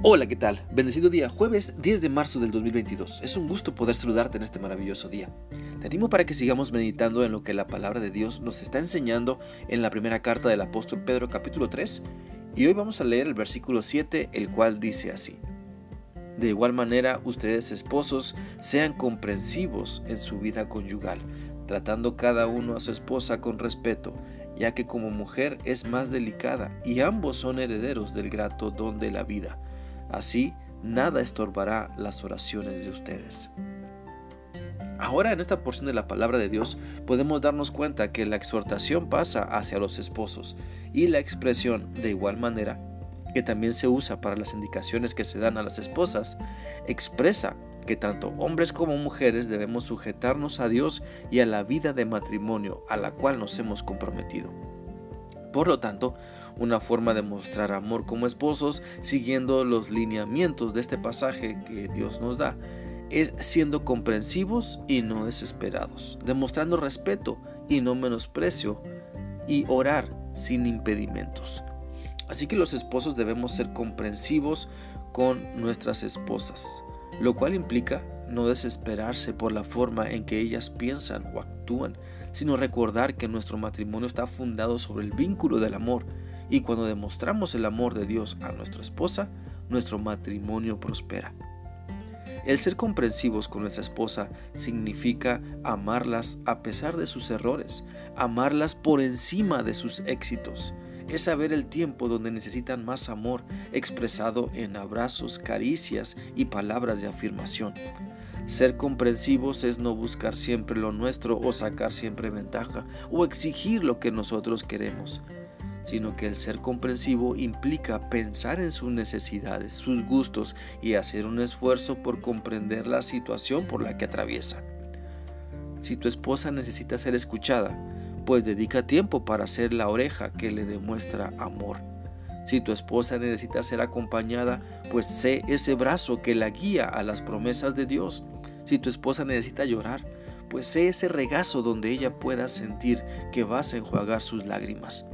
Hola, ¿qué tal? Bendecido día, jueves 10 de marzo del 2022. Es un gusto poder saludarte en este maravilloso día. Te animo para que sigamos meditando en lo que la palabra de Dios nos está enseñando en la primera carta del apóstol Pedro capítulo 3 y hoy vamos a leer el versículo 7, el cual dice así. De igual manera, ustedes esposos sean comprensivos en su vida conyugal, tratando cada uno a su esposa con respeto, ya que como mujer es más delicada y ambos son herederos del grato don de la vida Así, nada estorbará las oraciones de ustedes. Ahora en esta porción de la palabra de Dios podemos darnos cuenta que la exhortación pasa hacia los esposos y la expresión de igual manera, que también se usa para las indicaciones que se dan a las esposas, expresa que tanto hombres como mujeres debemos sujetarnos a Dios y a la vida de matrimonio a la cual nos hemos comprometido. Por lo tanto, una forma de mostrar amor como esposos, siguiendo los lineamientos de este pasaje que Dios nos da, es siendo comprensivos y no desesperados, demostrando respeto y no menosprecio, y orar sin impedimentos. Así que los esposos debemos ser comprensivos con nuestras esposas, lo cual implica no desesperarse por la forma en que ellas piensan o actúan, sino recordar que nuestro matrimonio está fundado sobre el vínculo del amor y cuando demostramos el amor de Dios a nuestra esposa, nuestro matrimonio prospera. El ser comprensivos con nuestra esposa significa amarlas a pesar de sus errores, amarlas por encima de sus éxitos. Es saber el tiempo donde necesitan más amor expresado en abrazos, caricias y palabras de afirmación. Ser comprensivos es no buscar siempre lo nuestro o sacar siempre ventaja o exigir lo que nosotros queremos sino que el ser comprensivo implica pensar en sus necesidades, sus gustos y hacer un esfuerzo por comprender la situación por la que atraviesa. Si tu esposa necesita ser escuchada, pues dedica tiempo para ser la oreja que le demuestra amor. Si tu esposa necesita ser acompañada, pues sé ese brazo que la guía a las promesas de Dios. Si tu esposa necesita llorar, pues sé ese regazo donde ella pueda sentir que vas a enjuagar sus lágrimas.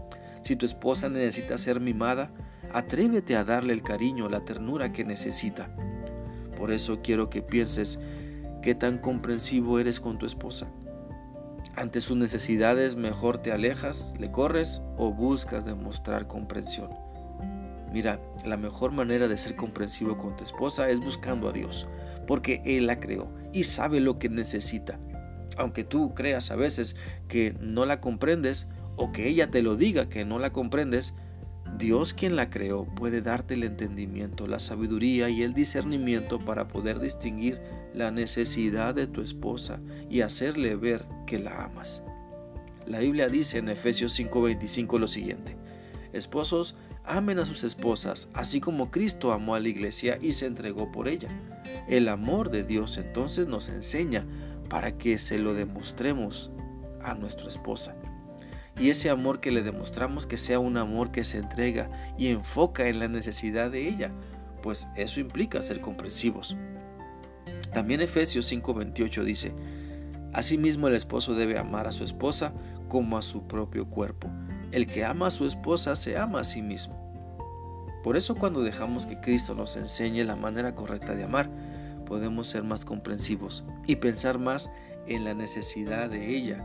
Si tu esposa necesita ser mimada, atrévete a darle el cariño, la ternura que necesita. Por eso quiero que pienses qué tan comprensivo eres con tu esposa. Ante sus necesidades mejor te alejas, le corres o buscas demostrar comprensión. Mira, la mejor manera de ser comprensivo con tu esposa es buscando a Dios, porque Él la creó y sabe lo que necesita. Aunque tú creas a veces que no la comprendes o que ella te lo diga que no la comprendes, Dios quien la creó puede darte el entendimiento, la sabiduría y el discernimiento para poder distinguir la necesidad de tu esposa y hacerle ver que la amas. La Biblia dice en Efesios 5:25 lo siguiente, Esposos, amen a sus esposas, así como Cristo amó a la iglesia y se entregó por ella. El amor de Dios entonces nos enseña para que se lo demostremos a nuestra esposa y ese amor que le demostramos que sea un amor que se entrega y enfoca en la necesidad de ella, pues eso implica ser comprensivos. También Efesios 5:28 dice, Asimismo el esposo debe amar a su esposa como a su propio cuerpo. El que ama a su esposa se ama a sí mismo. Por eso cuando dejamos que Cristo nos enseñe la manera correcta de amar, podemos ser más comprensivos y pensar más en la necesidad de ella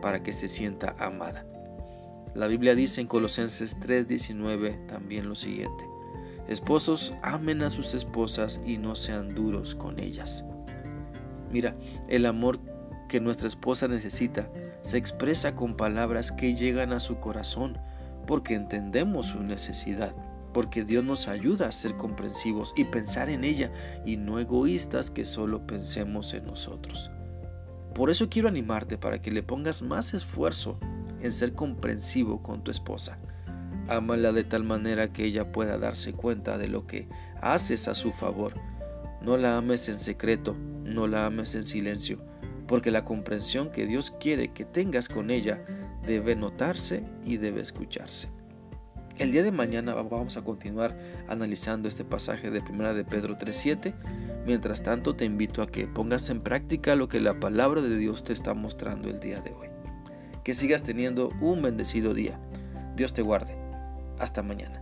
para que se sienta amada. La Biblia dice en Colosenses 3:19 también lo siguiente. Esposos, amen a sus esposas y no sean duros con ellas. Mira, el amor que nuestra esposa necesita se expresa con palabras que llegan a su corazón porque entendemos su necesidad, porque Dios nos ayuda a ser comprensivos y pensar en ella y no egoístas que solo pensemos en nosotros. Por eso quiero animarte para que le pongas más esfuerzo en ser comprensivo con tu esposa. Ámala de tal manera que ella pueda darse cuenta de lo que haces a su favor. No la ames en secreto, no la ames en silencio, porque la comprensión que Dios quiere que tengas con ella debe notarse y debe escucharse. El día de mañana vamos a continuar analizando este pasaje de 1 de Pedro 3.7 Mientras tanto, te invito a que pongas en práctica lo que la palabra de Dios te está mostrando el día de hoy. Que sigas teniendo un bendecido día. Dios te guarde. Hasta mañana.